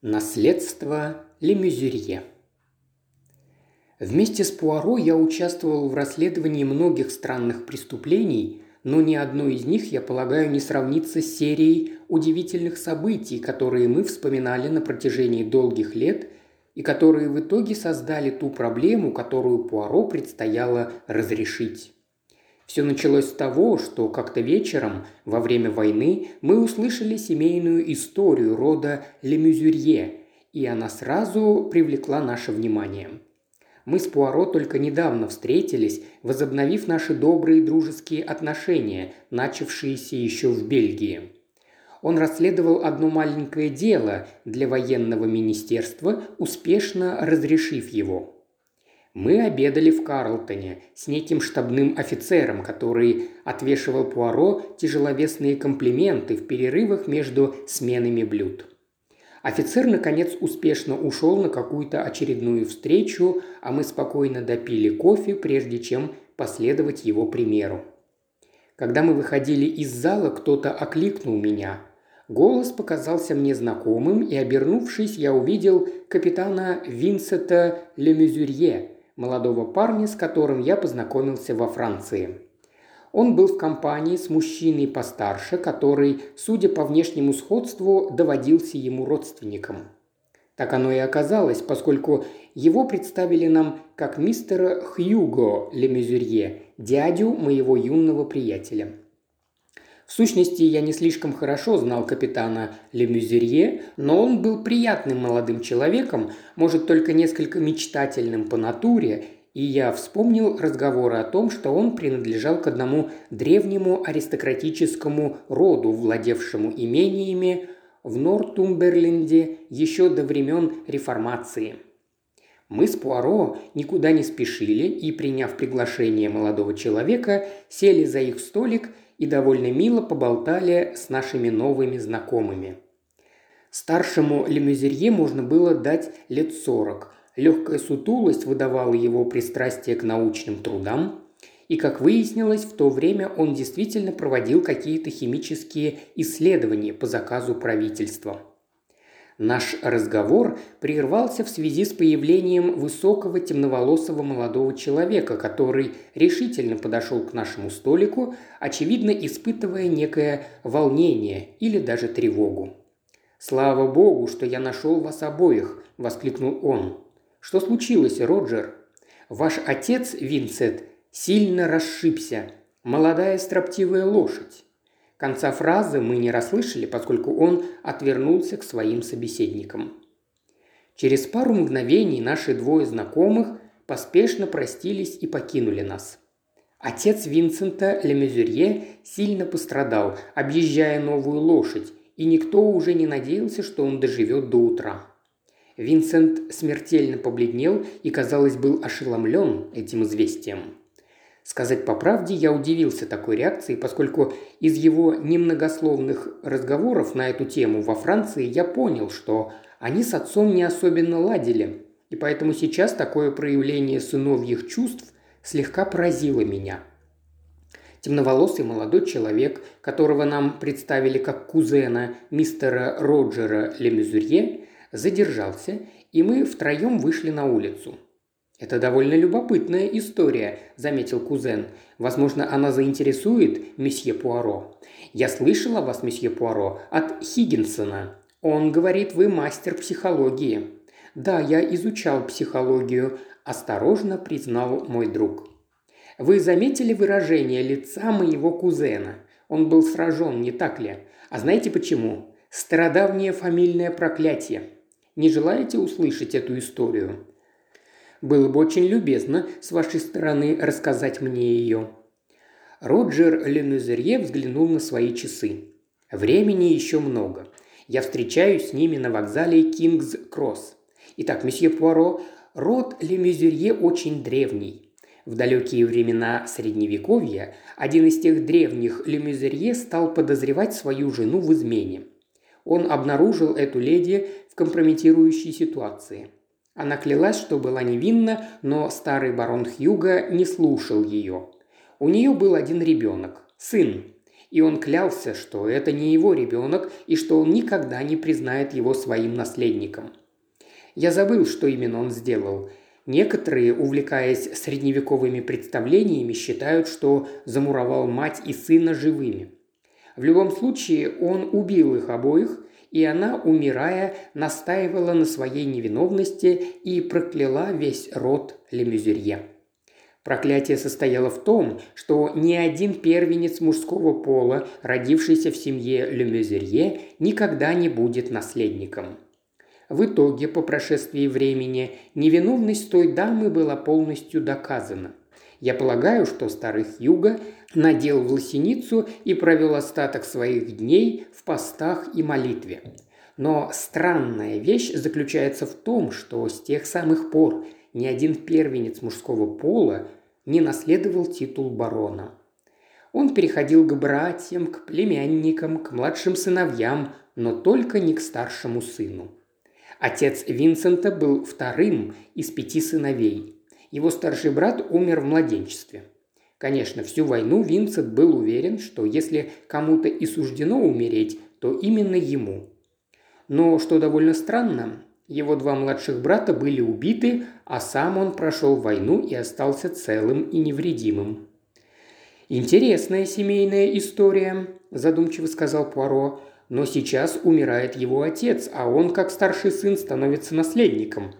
Наследство Лемюзерье Вместе с Пуаро я участвовал в расследовании многих странных преступлений, но ни одно из них, я полагаю, не сравнится с серией удивительных событий, которые мы вспоминали на протяжении долгих лет и которые в итоге создали ту проблему, которую Пуаро предстояло разрешить. Все началось с того, что как-то вечером, во время войны, мы услышали семейную историю рода Лемюзюрье, и она сразу привлекла наше внимание. Мы с Пуаро только недавно встретились, возобновив наши добрые дружеские отношения, начавшиеся еще в Бельгии. Он расследовал одно маленькое дело для военного министерства, успешно разрешив его – мы обедали в Карлтоне с неким штабным офицером, который отвешивал Пуаро тяжеловесные комплименты в перерывах между сменами блюд. Офицер, наконец, успешно ушел на какую-то очередную встречу, а мы спокойно допили кофе, прежде чем последовать его примеру. Когда мы выходили из зала, кто-то окликнул меня. Голос показался мне знакомым, и, обернувшись, я увидел капитана Винсента Лемюзюрье, молодого парня, с которым я познакомился во Франции. Он был в компании с мужчиной постарше, который, судя по внешнему сходству, доводился ему родственником. Так оно и оказалось, поскольку его представили нам как мистера Хьюго Лемюзюрье, дядю моего юного приятеля – в сущности, я не слишком хорошо знал капитана Лемюзерье, но он был приятным молодым человеком, может, только несколько мечтательным по натуре, и я вспомнил разговоры о том, что он принадлежал к одному древнему аристократическому роду, владевшему имениями в Нортумберленде еще до времен реформации. Мы с Пуаро никуда не спешили и, приняв приглашение молодого человека, сели за их столик – и довольно мило поболтали с нашими новыми знакомыми. Старшему Лемюзерье можно было дать лет сорок. Легкая сутулость выдавала его пристрастие к научным трудам, и, как выяснилось, в то время он действительно проводил какие-то химические исследования по заказу правительства – Наш разговор прервался в связи с появлением высокого темноволосого молодого человека, который решительно подошел к нашему столику, очевидно испытывая некое волнение или даже тревогу. «Слава богу, что я нашел вас обоих!» – воскликнул он. «Что случилось, Роджер? Ваш отец, Винсент, сильно расшибся. Молодая строптивая лошадь. Конца фразы мы не расслышали, поскольку он отвернулся к своим собеседникам. Через пару мгновений наши двое знакомых поспешно простились и покинули нас. Отец Винсента Лемезюрье сильно пострадал, объезжая новую лошадь, и никто уже не надеялся, что он доживет до утра. Винсент смертельно побледнел и, казалось, был ошеломлен этим известием. Сказать по правде, я удивился такой реакции, поскольку из его немногословных разговоров на эту тему во Франции я понял, что они с отцом не особенно ладили, и поэтому сейчас такое проявление сыновьих чувств слегка поразило меня. Темноволосый молодой человек, которого нам представили как кузена мистера Роджера Лемюзурье, задержался, и мы втроем вышли на улицу – «Это довольно любопытная история», – заметил кузен. «Возможно, она заинтересует месье Пуаро. Я слышал о вас, месье Пуаро, от Хиггинсона. Он говорит, вы мастер психологии». «Да, я изучал психологию», – осторожно признал мой друг. «Вы заметили выражение лица моего кузена? Он был сражен, не так ли? А знаете почему? Стародавнее фамильное проклятие. Не желаете услышать эту историю?» Было бы очень любезно с вашей стороны рассказать мне ее». Роджер Ленузерье взглянул на свои часы. «Времени еще много. Я встречаюсь с ними на вокзале Кингс-Кросс. Итак, месье Пуаро, род Лемюзерье очень древний. В далекие времена Средневековья один из тех древних Лемюзерье стал подозревать свою жену в измене. Он обнаружил эту леди в компрометирующей ситуации – она клялась, что была невинна, но старый барон Хьюга не слушал ее. У нее был один ребенок – сын. И он клялся, что это не его ребенок и что он никогда не признает его своим наследником. Я забыл, что именно он сделал. Некоторые, увлекаясь средневековыми представлениями, считают, что замуровал мать и сына живыми. В любом случае, он убил их обоих, и она, умирая, настаивала на своей невиновности и прокляла весь род Лемюзерье. Проклятие состояло в том, что ни один первенец мужского пола, родившийся в семье Лемюзерье, никогда не будет наследником. В итоге, по прошествии времени, невиновность той дамы была полностью доказана. Я полагаю, что старый Хьюга надел в лосиницу и провел остаток своих дней в постах и молитве. Но странная вещь заключается в том, что с тех самых пор ни один первенец мужского пола не наследовал титул барона. Он переходил к братьям, к племянникам, к младшим сыновьям, но только не к старшему сыну. Отец Винсента был вторым из пяти сыновей. Его старший брат умер в младенчестве. Конечно, всю войну Винсент был уверен, что если кому-то и суждено умереть, то именно ему. Но, что довольно странно, его два младших брата были убиты, а сам он прошел войну и остался целым и невредимым. «Интересная семейная история», – задумчиво сказал Пуаро. «Но сейчас умирает его отец, а он, как старший сын, становится наследником».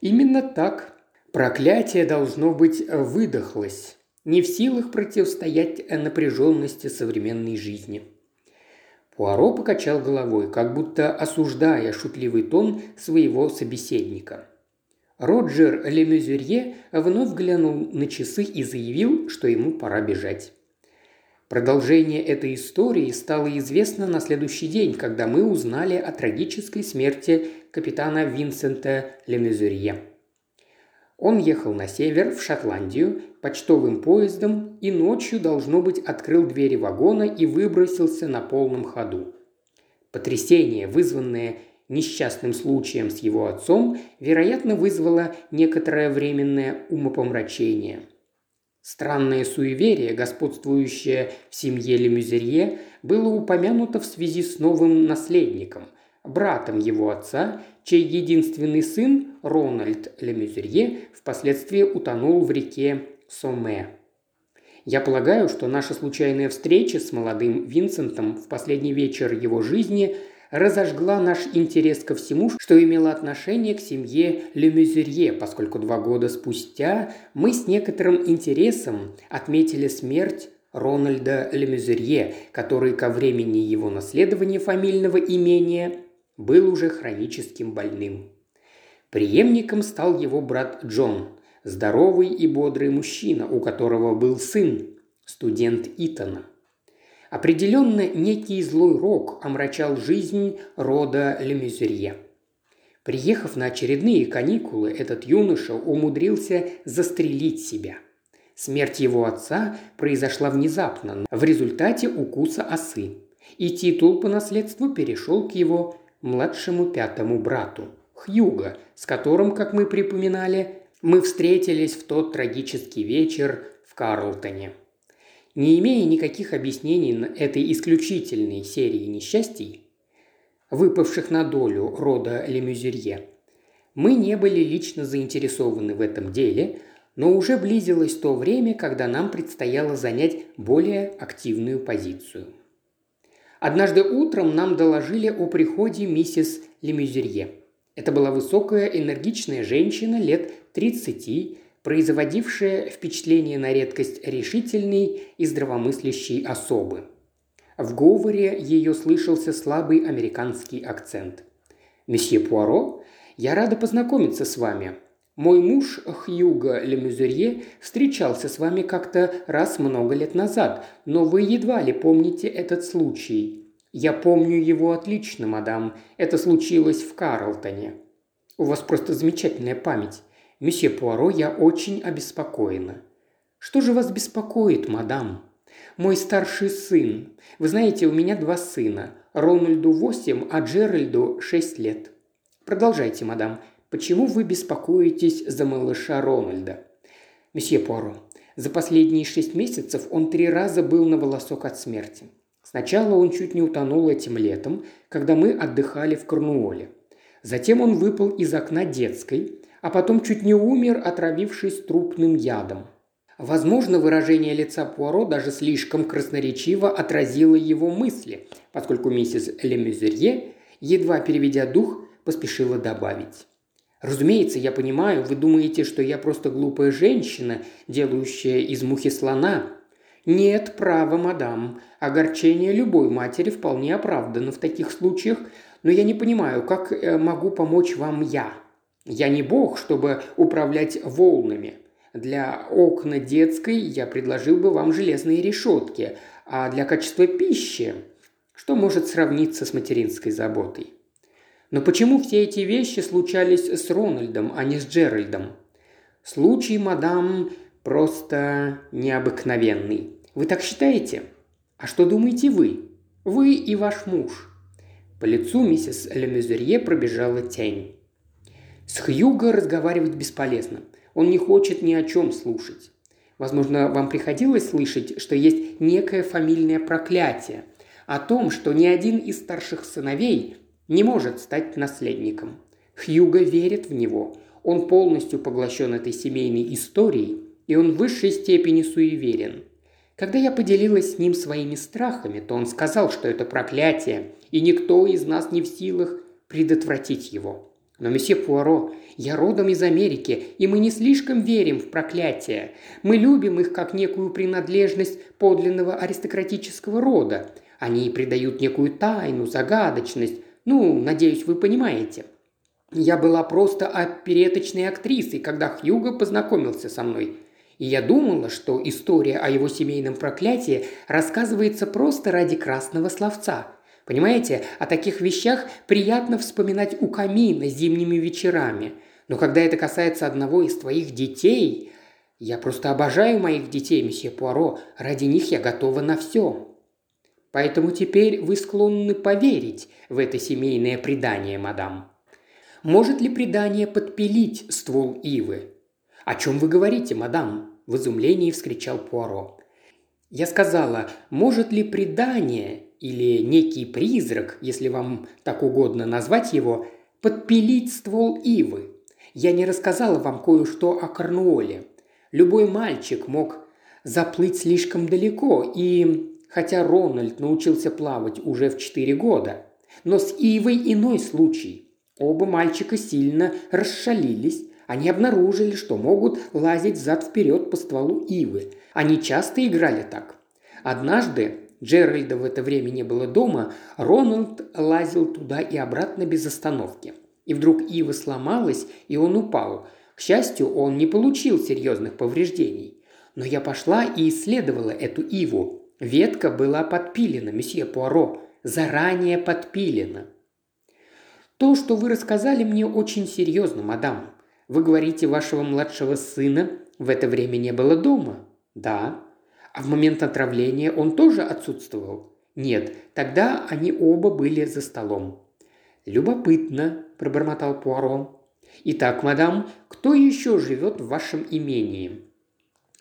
«Именно так. Проклятие, должно быть, выдохлось. Не в силах противостоять напряженности современной жизни». Пуаро покачал головой, как будто осуждая шутливый тон своего собеседника. Роджер Лемюзерье вновь глянул на часы и заявил, что ему пора бежать. Продолжение этой истории стало известно на следующий день, когда мы узнали о трагической смерти капитана Винсента Лемюзерье. Он ехал на север, в Шотландию, почтовым поездом и ночью, должно быть, открыл двери вагона и выбросился на полном ходу. Потрясение, вызванное несчастным случаем с его отцом, вероятно, вызвало некоторое временное умопомрачение. Странное суеверие, господствующее в семье Лемюзерье, было упомянуто в связи с новым наследником, братом его отца, чей единственный сын, Рональд Лемюзерье, впоследствии утонул в реке Соме. Я полагаю, что наша случайная встреча с молодым Винсентом в последний вечер его жизни разожгла наш интерес ко всему, что имело отношение к семье Лемюзерье, поскольку два года спустя мы с некоторым интересом отметили смерть Рональда Лемюзерье, который ко времени его наследования фамильного имения был уже хроническим больным. Преемником стал его брат Джон, здоровый и бодрый мужчина, у которого был сын, студент Итана. Определенно, некий злой рок омрачал жизнь рода Лемюзерье. Приехав на очередные каникулы, этот юноша умудрился застрелить себя. Смерть его отца произошла внезапно, в результате укуса осы, и титул по наследству перешел к его младшему пятому брату, Хьюга, с которым, как мы припоминали, мы встретились в тот трагический вечер в Карлтоне. Не имея никаких объяснений этой исключительной серии несчастий, выпавших на долю рода Лемюзерье, мы не были лично заинтересованы в этом деле, но уже близилось то время, когда нам предстояло занять более активную позицию. Однажды утром нам доложили о приходе миссис Лемюзерье. Это была высокая, энергичная женщина лет 30, производившая впечатление на редкость решительной и здравомыслящей особы. В говоре ее слышался слабый американский акцент. «Месье Пуаро, я рада познакомиться с вами. Мой муж Хьюго Лемюзерье встречался с вами как-то раз много лет назад, но вы едва ли помните этот случай. Я помню его отлично, мадам. Это случилось в Карлтоне. У вас просто замечательная память. Месье Пуаро, я очень обеспокоена. Что же вас беспокоит, мадам? Мой старший сын. Вы знаете, у меня два сына. Рональду восемь, а Джеральду шесть лет. Продолжайте, мадам. Почему вы беспокоитесь за малыша Рональда? Месье Пуаро, За последние шесть месяцев он три раза был на волосок от смерти. Сначала он чуть не утонул этим летом, когда мы отдыхали в Корнуоле. Затем он выпал из окна детской, а потом чуть не умер, отравившись трупным ядом. Возможно, выражение лица Пуаро даже слишком красноречиво отразило его мысли, поскольку миссис Лемюзерье, едва переведя дух, поспешила добавить. Разумеется, я понимаю, вы думаете, что я просто глупая женщина, делающая из мухи слона. Нет, право, мадам. Огорчение любой матери вполне оправдано в таких случаях, но я не понимаю, как э, могу помочь вам я. Я не бог, чтобы управлять волнами. Для окна детской я предложил бы вам железные решетки, а для качества пищи что может сравниться с материнской заботой? Но почему все эти вещи случались с Рональдом, а не с Джеральдом? Случай, мадам, просто необыкновенный. Вы так считаете? А что думаете вы? Вы и ваш муж. По лицу миссис Лемюзерье пробежала тень. С Хьюго разговаривать бесполезно. Он не хочет ни о чем слушать. Возможно, вам приходилось слышать, что есть некое фамильное проклятие о том, что ни один из старших сыновей не может стать наследником. Хьюго верит в него. Он полностью поглощен этой семейной историей, и он в высшей степени суеверен. Когда я поделилась с ним своими страхами, то он сказал, что это проклятие, и никто из нас не в силах предотвратить его. Но, месье Пуаро, я родом из Америки, и мы не слишком верим в проклятия. Мы любим их как некую принадлежность подлинного аристократического рода. Они придают некую тайну, загадочность, ну, надеюсь, вы понимаете. Я была просто опереточной актрисой, когда Хьюго познакомился со мной. И я думала, что история о его семейном проклятии рассказывается просто ради красного словца. Понимаете, о таких вещах приятно вспоминать у камина зимними вечерами. Но когда это касается одного из твоих детей... Я просто обожаю моих детей, месье Пуаро. Ради них я готова на все. Поэтому теперь вы склонны поверить в это семейное предание, мадам. Может ли предание подпилить ствол ивы? О чем вы говорите, мадам? В изумлении вскричал Пуаро. Я сказала, может ли предание или некий призрак, если вам так угодно назвать его, подпилить ствол ивы? Я не рассказала вам кое-что о Корнуоле. Любой мальчик мог заплыть слишком далеко, и хотя Рональд научился плавать уже в 4 года. Но с Ивой иной случай. Оба мальчика сильно расшалились. Они обнаружили, что могут лазить зад-вперед по стволу Ивы. Они часто играли так. Однажды, Джеральда в это время не было дома, Рональд лазил туда и обратно без остановки. И вдруг Ива сломалась, и он упал. К счастью, он не получил серьезных повреждений. Но я пошла и исследовала эту Иву. Ветка была подпилена, месье Пуаро, заранее подпилена. То, что вы рассказали мне, очень серьезно, мадам. Вы говорите, вашего младшего сына в это время не было дома? Да. А в момент отравления он тоже отсутствовал? Нет, тогда они оба были за столом. «Любопытно», – пробормотал Пуаро. «Итак, мадам, кто еще живет в вашем имении?»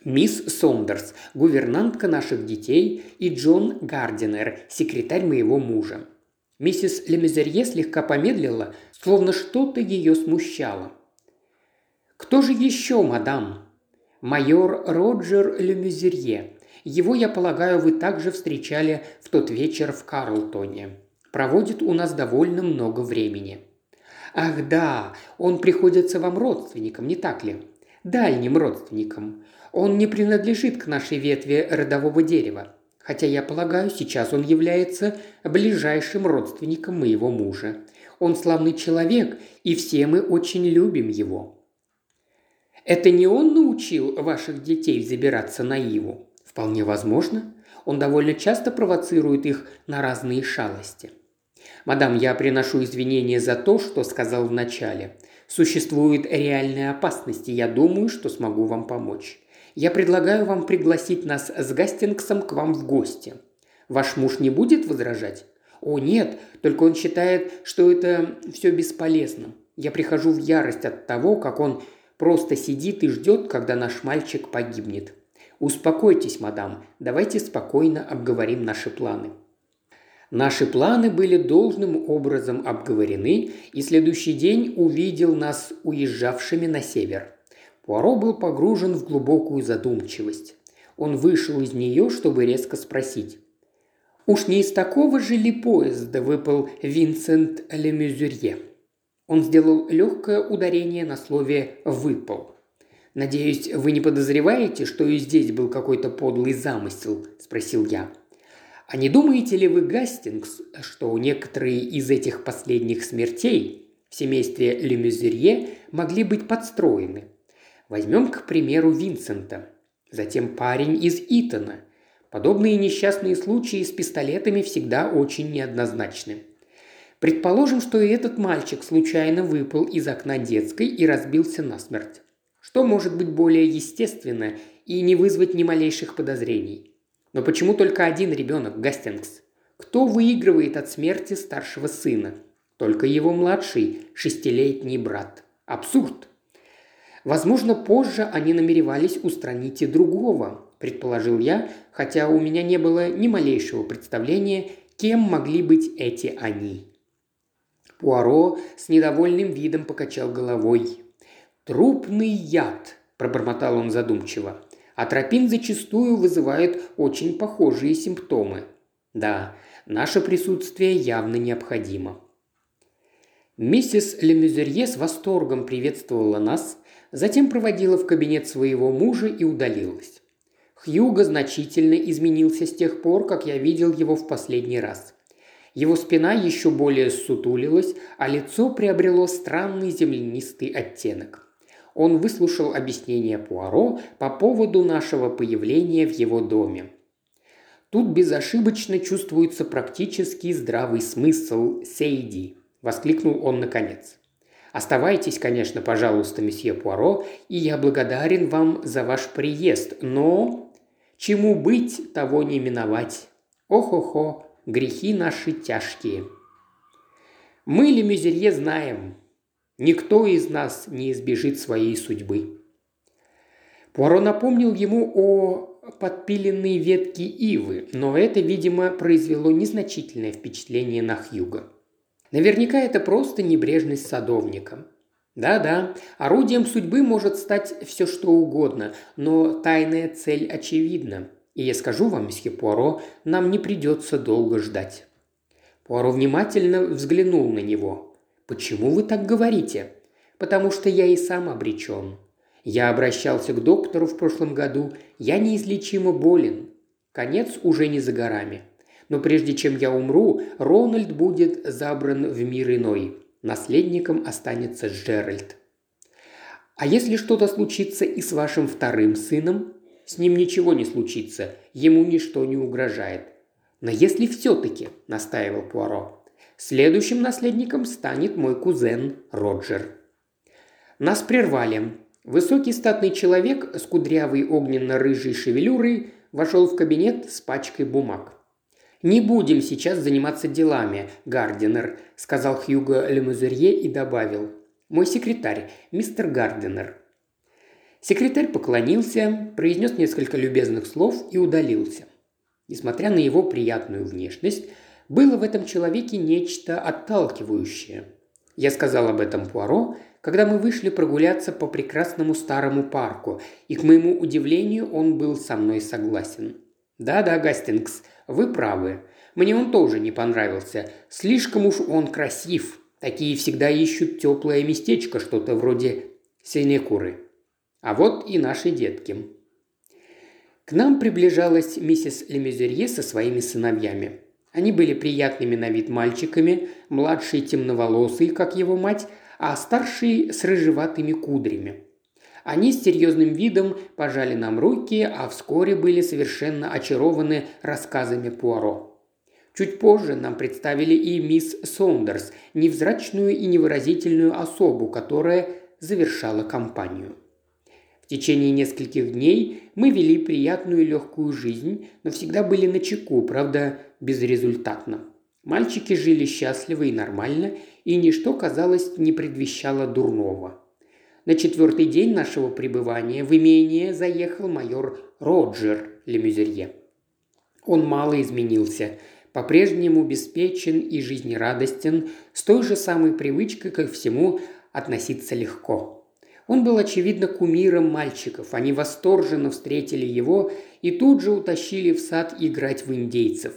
Мисс Сондерс, гувернантка наших детей, и Джон Гардинер, секретарь моего мужа. Миссис Лемезерье слегка помедлила, словно что-то ее смущало. «Кто же еще, мадам?» «Майор Роджер Лемезерье. Его, я полагаю, вы также встречали в тот вечер в Карлтоне. Проводит у нас довольно много времени». «Ах да, он приходится вам родственником, не так ли?» «Дальним родственником. Он не принадлежит к нашей ветви родового дерева, хотя я полагаю, сейчас он является ближайшим родственником моего мужа. Он славный человек, и все мы очень любим его. Это не он научил ваших детей забираться на Иву? Вполне возможно. Он довольно часто провоцирует их на разные шалости. Мадам, я приношу извинения за то, что сказал вначале. Существует реальная опасность, и я думаю, что смогу вам помочь. Я предлагаю вам пригласить нас с Гастингсом к вам в гости. Ваш муж не будет возражать? О, нет, только он считает, что это все бесполезно. Я прихожу в ярость от того, как он просто сидит и ждет, когда наш мальчик погибнет. «Успокойтесь, мадам, давайте спокойно обговорим наши планы». Наши планы были должным образом обговорены, и следующий день увидел нас уезжавшими на север. Пуаро был погружен в глубокую задумчивость. Он вышел из нее, чтобы резко спросить. «Уж не из такого же ли поезда выпал Винсент Лемюзюрье?» Он сделал легкое ударение на слове «выпал». «Надеюсь, вы не подозреваете, что и здесь был какой-то подлый замысел?» – спросил я. «А не думаете ли вы, Гастингс, что некоторые из этих последних смертей в семействе Лемюзерье могли быть подстроены? Возьмем, к примеру, Винсента, затем парень из Итона. Подобные несчастные случаи с пистолетами всегда очень неоднозначны. Предположим, что и этот мальчик случайно выпал из окна детской и разбился насмерть. Что может быть более естественно и не вызвать ни малейших подозрений? Но почему только один ребенок, Гастингс? Кто выигрывает от смерти старшего сына? Только его младший, шестилетний брат. Абсурд. Возможно, позже они намеревались устранить и другого, предположил я, хотя у меня не было ни малейшего представления, кем могли быть эти они. Пуаро с недовольным видом покачал головой. «Трупный яд», – пробормотал он задумчиво. Атропин зачастую вызывает очень похожие симптомы. Да, наше присутствие явно необходимо. Миссис Лемюзерье с восторгом приветствовала нас, затем проводила в кабинет своего мужа и удалилась. Хьюго значительно изменился с тех пор, как я видел его в последний раз. Его спина еще более сутулилась, а лицо приобрело странный землянистый оттенок. Он выслушал объяснение Пуаро по поводу нашего появления в его доме. Тут безошибочно чувствуется практически здравый смысл Сейди, воскликнул он наконец. Оставайтесь, конечно, пожалуйста, месье Пуаро, и я благодарен вам за ваш приезд, но чему быть, того не миновать. Ох-охо, грехи наши тяжкие. Мы, Лемюзерье, знаем, Никто из нас не избежит своей судьбы. Пуаро напомнил ему о подпиленной ветке ивы, но это, видимо, произвело незначительное впечатление на Хьюга. Наверняка это просто небрежность садовника. Да-да, орудием судьбы может стать все что угодно, но тайная цель очевидна. И я скажу вам, месье Пуаро, нам не придется долго ждать. Пуаро внимательно взглянул на него. «Почему вы так говорите?» «Потому что я и сам обречен. Я обращался к доктору в прошлом году. Я неизлечимо болен. Конец уже не за горами. Но прежде чем я умру, Рональд будет забран в мир иной. Наследником останется Джеральд. А если что-то случится и с вашим вторым сыном? С ним ничего не случится, ему ничто не угрожает. Но если все-таки, настаивал Пуаро, Следующим наследником станет мой кузен Роджер. Нас прервали. Высокий статный человек с кудрявой огненно-рыжей шевелюрой вошел в кабинет с пачкой бумаг. «Не будем сейчас заниматься делами, Гардинер», – сказал Хьюго Лемузерье и добавил. «Мой секретарь, мистер Гардинер». Секретарь поклонился, произнес несколько любезных слов и удалился. Несмотря на его приятную внешность, было в этом человеке нечто отталкивающее. Я сказал об этом Пуаро, когда мы вышли прогуляться по прекрасному старому парку, и, к моему удивлению, он был со мной согласен. «Да-да, Гастингс, вы правы. Мне он тоже не понравился. Слишком уж он красив. Такие всегда ищут теплое местечко, что-то вроде синекуры. А вот и наши детки». К нам приближалась миссис Лемезерье со своими сыновьями. Они были приятными на вид мальчиками, младший темноволосый, как его мать, а старший с рыжеватыми кудрями. Они с серьезным видом пожали нам руки, а вскоре были совершенно очарованы рассказами Пуаро. Чуть позже нам представили и мисс Сондерс, невзрачную и невыразительную особу, которая завершала кампанию. В течение нескольких дней мы вели приятную и легкую жизнь, но всегда были на чеку, правда, безрезультатно. Мальчики жили счастливо и нормально, и ничто, казалось, не предвещало дурного. На четвертый день нашего пребывания в имение заехал майор Роджер Лемюзерье. Он мало изменился, по-прежнему обеспечен и жизнерадостен, с той же самой привычкой ко всему относиться легко. Он был, очевидно, кумиром мальчиков. Они восторженно встретили его и тут же утащили в сад играть в индейцев.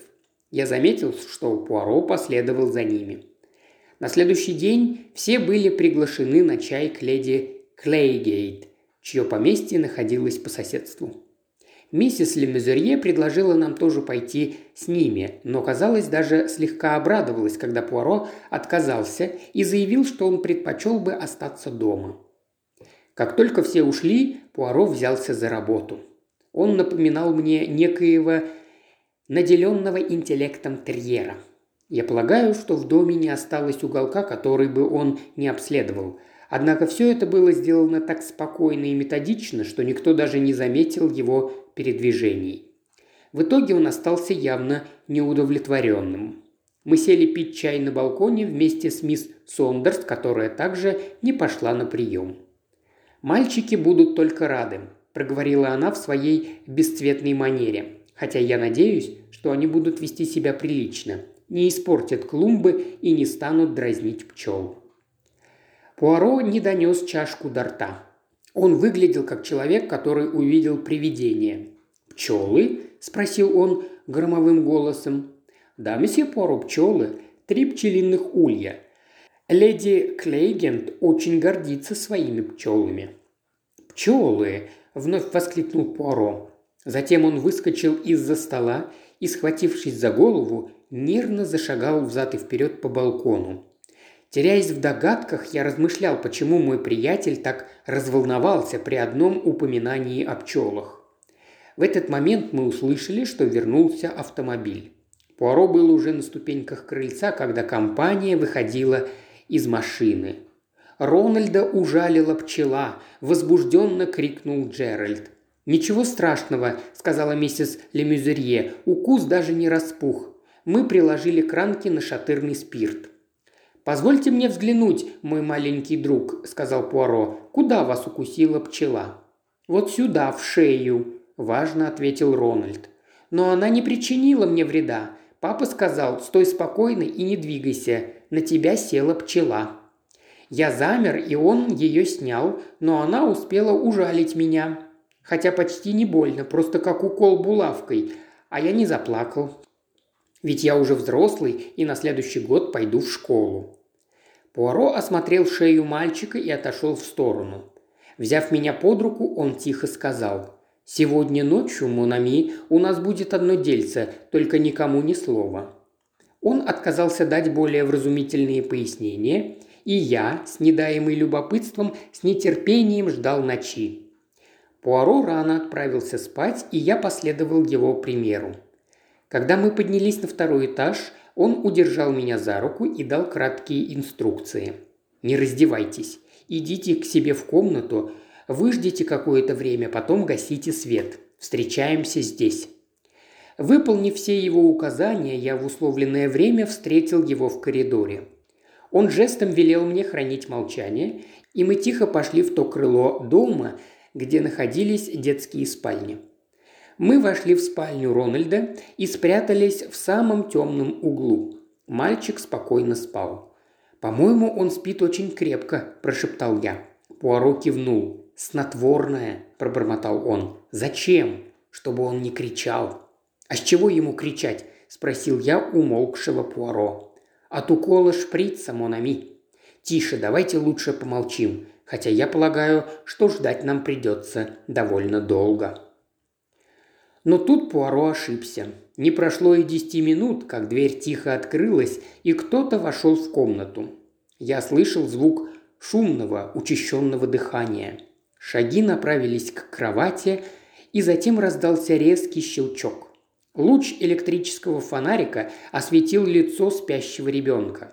Я заметил, что Пуаро последовал за ними. На следующий день все были приглашены на чай к леди Клейгейт, чье поместье находилось по соседству. Миссис Лемезерье предложила нам тоже пойти с ними, но, казалось, даже слегка обрадовалась, когда Пуаро отказался и заявил, что он предпочел бы остаться дома. Как только все ушли, Пуаро взялся за работу. Он напоминал мне некоего наделенного интеллектом терьера. Я полагаю, что в доме не осталось уголка, который бы он не обследовал – Однако все это было сделано так спокойно и методично, что никто даже не заметил его передвижений. В итоге он остался явно неудовлетворенным. Мы сели пить чай на балконе вместе с мисс Сондерс, которая также не пошла на прием. «Мальчики будут только рады», – проговорила она в своей бесцветной манере. «Хотя я надеюсь, что они будут вести себя прилично, не испортят клумбы и не станут дразнить пчел». Пуаро не донес чашку до рта. Он выглядел как человек, который увидел привидение. «Пчелы?» – спросил он громовым голосом. «Да, месье Пуаро, пчелы. Три пчелиных улья. Леди Клейгент очень гордится своими пчелами». «Пчелы!» – вновь воскликнул Пуаро. Затем он выскочил из-за стола и, схватившись за голову, нервно зашагал взад и вперед по балкону. Теряясь в догадках, я размышлял, почему мой приятель так разволновался при одном упоминании о пчелах. В этот момент мы услышали, что вернулся автомобиль. Пуаро был уже на ступеньках крыльца, когда компания выходила из машины. Рональда ужалила пчела, возбужденно крикнул Джеральд. «Ничего страшного», – сказала миссис Лемюзерье, – «укус даже не распух. Мы приложили кранки на шатырный спирт». «Позвольте мне взглянуть, мой маленький друг», – сказал Пуаро. «Куда вас укусила пчела?» «Вот сюда, в шею», – важно ответил Рональд. «Но она не причинила мне вреда. Папа сказал, стой спокойно и не двигайся. На тебя села пчела». Я замер, и он ее снял, но она успела ужалить меня. Хотя почти не больно, просто как укол булавкой. А я не заплакал. Ведь я уже взрослый и на следующий год пойду в школу. Пуаро осмотрел шею мальчика и отошел в сторону. Взяв меня под руку, он тихо сказал. «Сегодня ночью, Монами, у нас будет одно дельце, только никому ни слова». Он отказался дать более вразумительные пояснения, и я, с недаемой любопытством, с нетерпением ждал ночи. Пуаро рано отправился спать, и я последовал его примеру. Когда мы поднялись на второй этаж, он удержал меня за руку и дал краткие инструкции. «Не раздевайтесь. Идите к себе в комнату, выждите какое-то время, потом гасите свет. Встречаемся здесь». Выполнив все его указания, я в условленное время встретил его в коридоре. Он жестом велел мне хранить молчание, и мы тихо пошли в то крыло дома, где находились детские спальни. Мы вошли в спальню Рональда и спрятались в самом темном углу. Мальчик спокойно спал. «По-моему, он спит очень крепко», – прошептал я. Пуаро кивнул. «Снотворное», – пробормотал он. «Зачем?» «Чтобы он не кричал». «А с чего ему кричать?» – спросил я умолкшего Пуаро. «От укола шприца, Монами». «Тише, давайте лучше помолчим, хотя я полагаю, что ждать нам придется довольно долго». Но тут Пуаро ошибся. Не прошло и десяти минут, как дверь тихо открылась, и кто-то вошел в комнату. Я слышал звук шумного, учащенного дыхания. Шаги направились к кровати, и затем раздался резкий щелчок. Луч электрического фонарика осветил лицо спящего ребенка.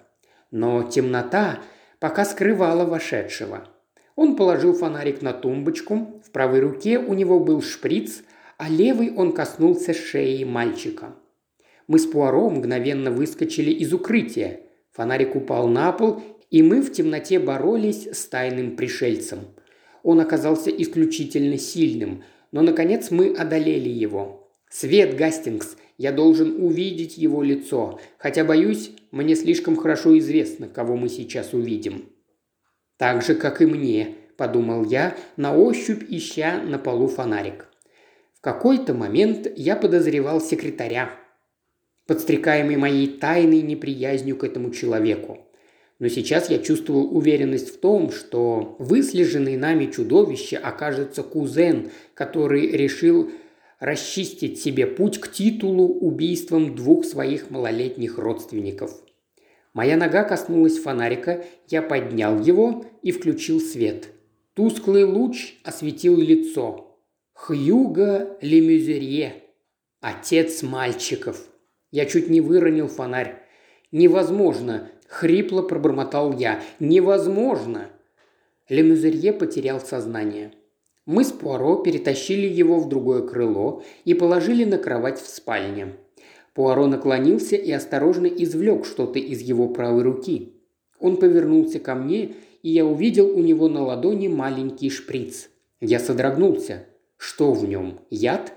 Но темнота пока скрывала вошедшего. Он положил фонарик на тумбочку, в правой руке у него был шприц – а левый он коснулся шеи мальчика. Мы с Пуаро мгновенно выскочили из укрытия. Фонарик упал на пол, и мы в темноте боролись с тайным пришельцем. Он оказался исключительно сильным, но, наконец, мы одолели его. «Свет, Гастингс! Я должен увидеть его лицо, хотя, боюсь, мне слишком хорошо известно, кого мы сейчас увидим». «Так же, как и мне», – подумал я, на ощупь ища на полу фонарик. Какой-то момент я подозревал секретаря, подстрекаемый моей тайной неприязнью к этому человеку. Но сейчас я чувствовал уверенность в том, что выслеженный нами чудовище окажется кузен, который решил расчистить себе путь к титулу убийством двух своих малолетних родственников. Моя нога коснулась фонарика, я поднял его и включил свет. Тусклый луч осветил лицо. Хьюго Лемюзерье, отец мальчиков. Я чуть не выронил фонарь. «Невозможно!» – хрипло пробормотал я. «Невозможно!» Лемюзерье потерял сознание. Мы с Пуаро перетащили его в другое крыло и положили на кровать в спальне. Пуаро наклонился и осторожно извлек что-то из его правой руки. Он повернулся ко мне, и я увидел у него на ладони маленький шприц. Я содрогнулся. Что в нем? Яд?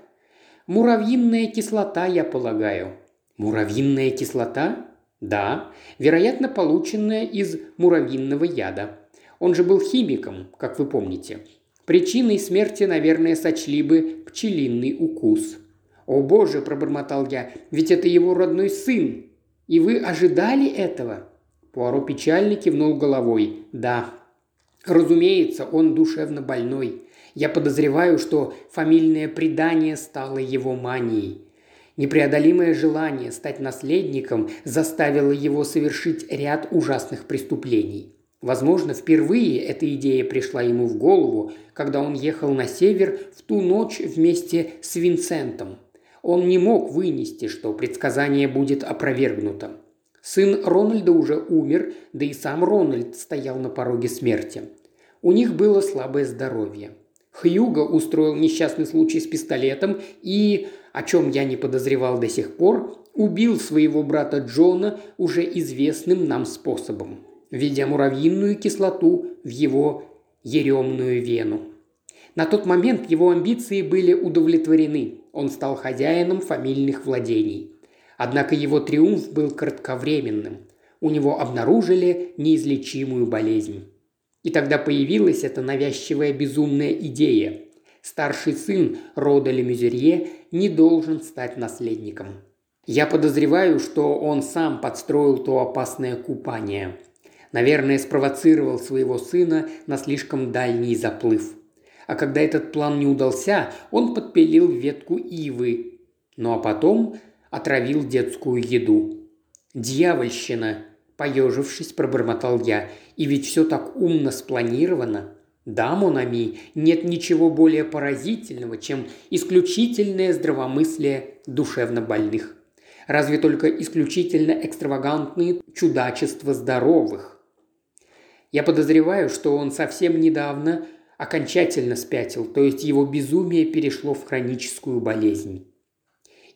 Муравьиная кислота, я полагаю. Муравьиная кислота? Да, вероятно, полученная из муравьиного яда. Он же был химиком, как вы помните. Причиной смерти, наверное, сочли бы пчелиный укус. «О боже!» – пробормотал я. «Ведь это его родной сын! И вы ожидали этого?» Пуаро печально кивнул головой. «Да». «Разумеется, он душевно больной. Я подозреваю, что фамильное предание стало его манией. Непреодолимое желание стать наследником заставило его совершить ряд ужасных преступлений. Возможно, впервые эта идея пришла ему в голову, когда он ехал на север в ту ночь вместе с Винсентом. Он не мог вынести, что предсказание будет опровергнуто. Сын Рональда уже умер, да и сам Рональд стоял на пороге смерти. У них было слабое здоровье. Хьюго устроил несчастный случай с пистолетом и, о чем я не подозревал до сих пор, убил своего брата Джона уже известным нам способом введя муравьиную кислоту в его еремную вену. На тот момент его амбиции были удовлетворены. Он стал хозяином фамильных владений. Однако его триумф был кратковременным. У него обнаружили неизлечимую болезнь. И тогда появилась эта навязчивая безумная идея. Старший сын рода Лемюзерье не должен стать наследником. Я подозреваю, что он сам подстроил то опасное купание – Наверное, спровоцировал своего сына на слишком дальний заплыв. А когда этот план не удался, он подпилил ветку ивы. Ну а потом отравил детскую еду. «Дьявольщина!» – поежившись, пробормотал я. «И ведь все так умно спланировано!» Да, Монами, нет ничего более поразительного, чем исключительное здравомыслие душевно больных. Разве только исключительно экстравагантные чудачества здоровых. Я подозреваю, что он совсем недавно окончательно спятил, то есть его безумие перешло в хроническую болезнь.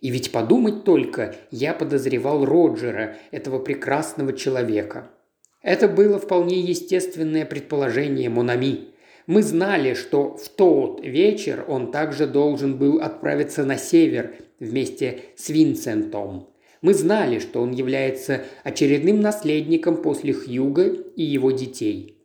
И ведь подумать только, я подозревал Роджера, этого прекрасного человека. Это было вполне естественное предположение Монами. Мы знали, что в тот вечер он также должен был отправиться на север вместе с Винсентом. Мы знали, что он является очередным наследником после Хьюга и его детей.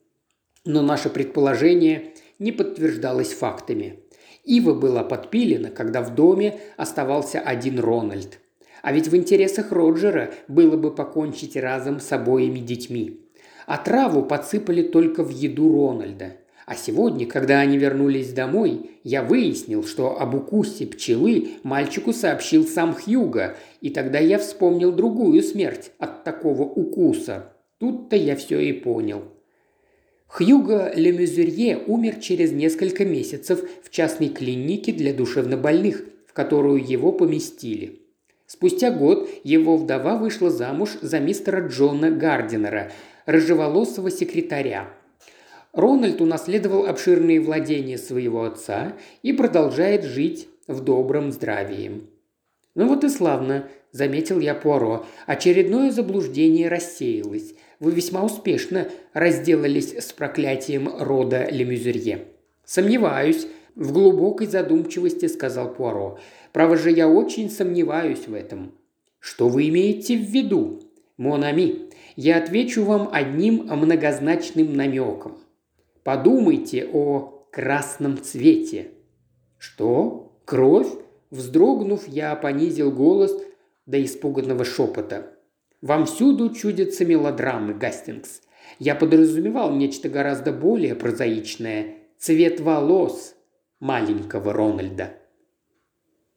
Но наше предположение не подтверждалось фактами. Ива была подпилена, когда в доме оставался один Рональд. А ведь в интересах Роджера было бы покончить разом с обоими детьми. А траву подсыпали только в еду Рональда – а сегодня, когда они вернулись домой, я выяснил, что об укусе пчелы мальчику сообщил сам Хьюга, и тогда я вспомнил другую смерть от такого укуса. Тут-то я все и понял. Хьюго Лемюзерье умер через несколько месяцев в частной клинике для душевнобольных, в которую его поместили. Спустя год его вдова вышла замуж за мистера Джона Гардинера, рыжеволосого секретаря, Рональд унаследовал обширные владения своего отца и продолжает жить в добром здравии. «Ну вот и славно», – заметил я Пуаро. «Очередное заблуждение рассеялось. Вы весьма успешно разделались с проклятием рода Лемюзерье». «Сомневаюсь», – в глубокой задумчивости сказал Пуаро. «Право же, я очень сомневаюсь в этом». «Что вы имеете в виду?» «Монами, я отвечу вам одним многозначным намеком. Подумайте о красном цвете». «Что? Кровь?» Вздрогнув, я понизил голос до испуганного шепота. «Вам всюду чудятся мелодрамы, Гастингс. Я подразумевал нечто гораздо более прозаичное – цвет волос маленького Рональда.